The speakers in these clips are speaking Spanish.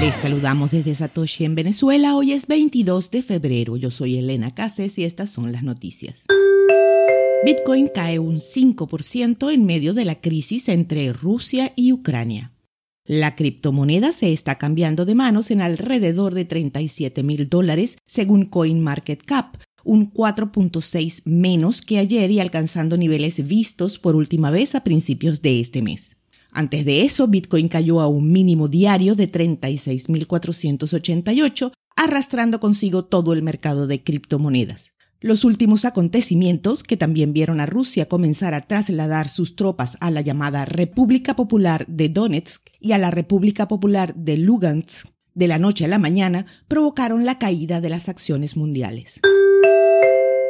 Les saludamos desde Satoshi en Venezuela. Hoy es 22 de febrero. Yo soy Elena Cases y estas son las noticias. Bitcoin cae un 5% en medio de la crisis entre Rusia y Ucrania. La criptomoneda se está cambiando de manos en alrededor de 37 mil dólares, según CoinMarketCap, un 4.6 menos que ayer y alcanzando niveles vistos por última vez a principios de este mes. Antes de eso, Bitcoin cayó a un mínimo diario de 36.488, arrastrando consigo todo el mercado de criptomonedas. Los últimos acontecimientos, que también vieron a Rusia comenzar a trasladar sus tropas a la llamada República Popular de Donetsk y a la República Popular de Lugansk de la noche a la mañana, provocaron la caída de las acciones mundiales.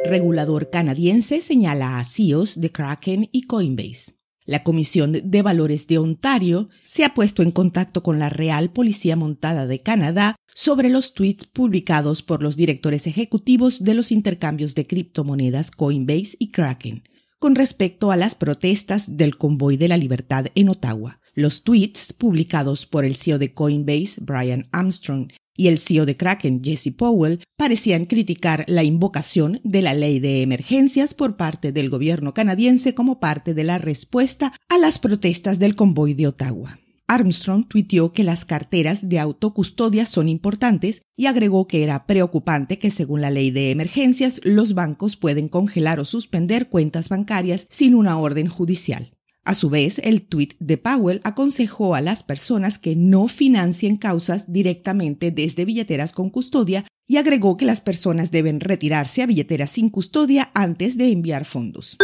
Regulador canadiense señala a CEOs de Kraken y Coinbase. La Comisión de Valores de Ontario se ha puesto en contacto con la Real Policía Montada de Canadá sobre los tweets publicados por los directores ejecutivos de los intercambios de criptomonedas Coinbase y Kraken con respecto a las protestas del Convoy de la Libertad en Ottawa. Los tweets publicados por el CEO de Coinbase, Brian Armstrong, y el CEO de Kraken, Jesse Powell, parecían criticar la invocación de la ley de emergencias por parte del gobierno canadiense como parte de la respuesta a las protestas del convoy de Ottawa. Armstrong tuiteó que las carteras de autocustodia son importantes y agregó que era preocupante que según la ley de emergencias los bancos pueden congelar o suspender cuentas bancarias sin una orden judicial. A su vez, el tuit de Powell aconsejó a las personas que no financien causas directamente desde billeteras con custodia y agregó que las personas deben retirarse a billeteras sin custodia antes de enviar fondos.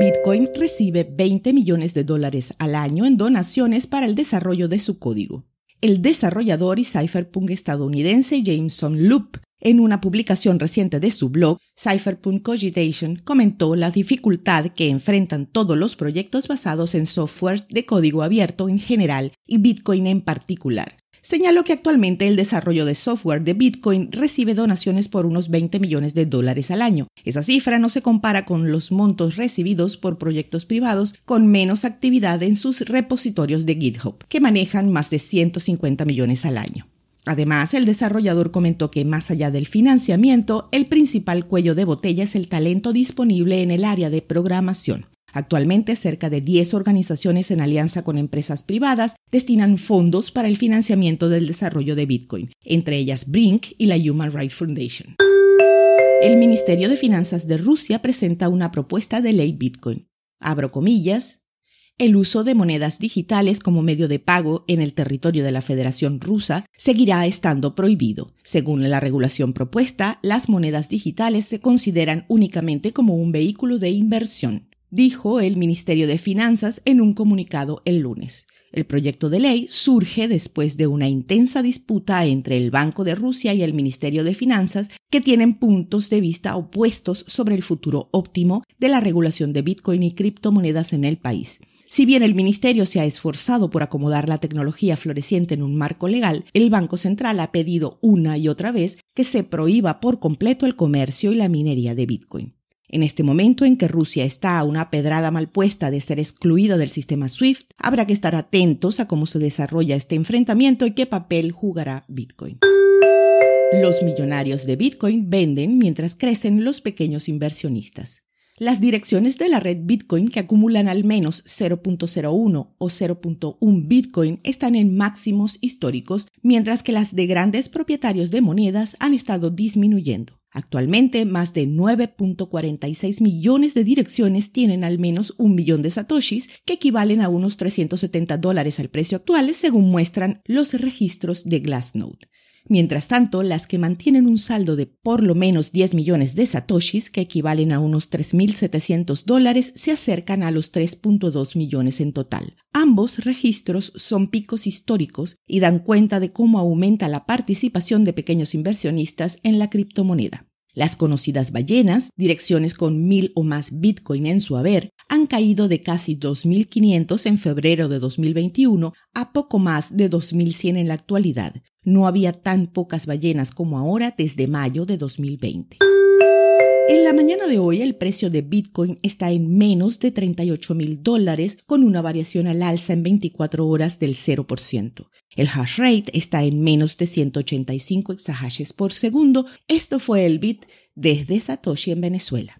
Bitcoin recibe 20 millones de dólares al año en donaciones para el desarrollo de su código. El desarrollador y cypherpunk estadounidense Jameson Loop en una publicación reciente de su blog, Cypherpunk Cogitation comentó la dificultad que enfrentan todos los proyectos basados en software de código abierto en general y Bitcoin en particular. Señaló que actualmente el desarrollo de software de Bitcoin recibe donaciones por unos 20 millones de dólares al año. Esa cifra no se compara con los montos recibidos por proyectos privados con menos actividad en sus repositorios de GitHub, que manejan más de 150 millones al año. Además, el desarrollador comentó que más allá del financiamiento, el principal cuello de botella es el talento disponible en el área de programación. Actualmente, cerca de 10 organizaciones en alianza con empresas privadas destinan fondos para el financiamiento del desarrollo de Bitcoin, entre ellas Brink y la Human Rights Foundation. El Ministerio de Finanzas de Rusia presenta una propuesta de ley Bitcoin. Abro comillas, el uso de monedas digitales como medio de pago en el territorio de la Federación Rusa seguirá estando prohibido. Según la regulación propuesta, las monedas digitales se consideran únicamente como un vehículo de inversión, dijo el Ministerio de Finanzas en un comunicado el lunes. El proyecto de ley surge después de una intensa disputa entre el Banco de Rusia y el Ministerio de Finanzas que tienen puntos de vista opuestos sobre el futuro óptimo de la regulación de Bitcoin y criptomonedas en el país. Si bien el Ministerio se ha esforzado por acomodar la tecnología floreciente en un marco legal, el Banco Central ha pedido una y otra vez que se prohíba por completo el comercio y la minería de Bitcoin. En este momento en que Rusia está a una pedrada mal puesta de ser excluida del sistema SWIFT, habrá que estar atentos a cómo se desarrolla este enfrentamiento y qué papel jugará Bitcoin. Los millonarios de Bitcoin venden mientras crecen los pequeños inversionistas. Las direcciones de la red Bitcoin que acumulan al menos 0.01 o 0.1 Bitcoin están en máximos históricos, mientras que las de grandes propietarios de monedas han estado disminuyendo. Actualmente, más de 9.46 millones de direcciones tienen al menos un millón de satoshis, que equivalen a unos 370 dólares al precio actual, según muestran los registros de Glassnode. Mientras tanto, las que mantienen un saldo de por lo menos 10 millones de satoshis, que equivalen a unos 3.700 dólares, se acercan a los 3.2 millones en total. Ambos registros son picos históricos y dan cuenta de cómo aumenta la participación de pequeños inversionistas en la criptomoneda. Las conocidas ballenas, direcciones con mil o más Bitcoin en su haber, han caído de casi 2.500 en febrero de 2021 a poco más de 2.100 en la actualidad. No había tan pocas ballenas como ahora desde mayo de 2020. En la mañana de hoy el precio de Bitcoin está en menos de 38 mil dólares con una variación al alza en 24 horas del 0%. El hash rate está en menos de 185 exahashes por segundo. Esto fue el Bit desde Satoshi en Venezuela.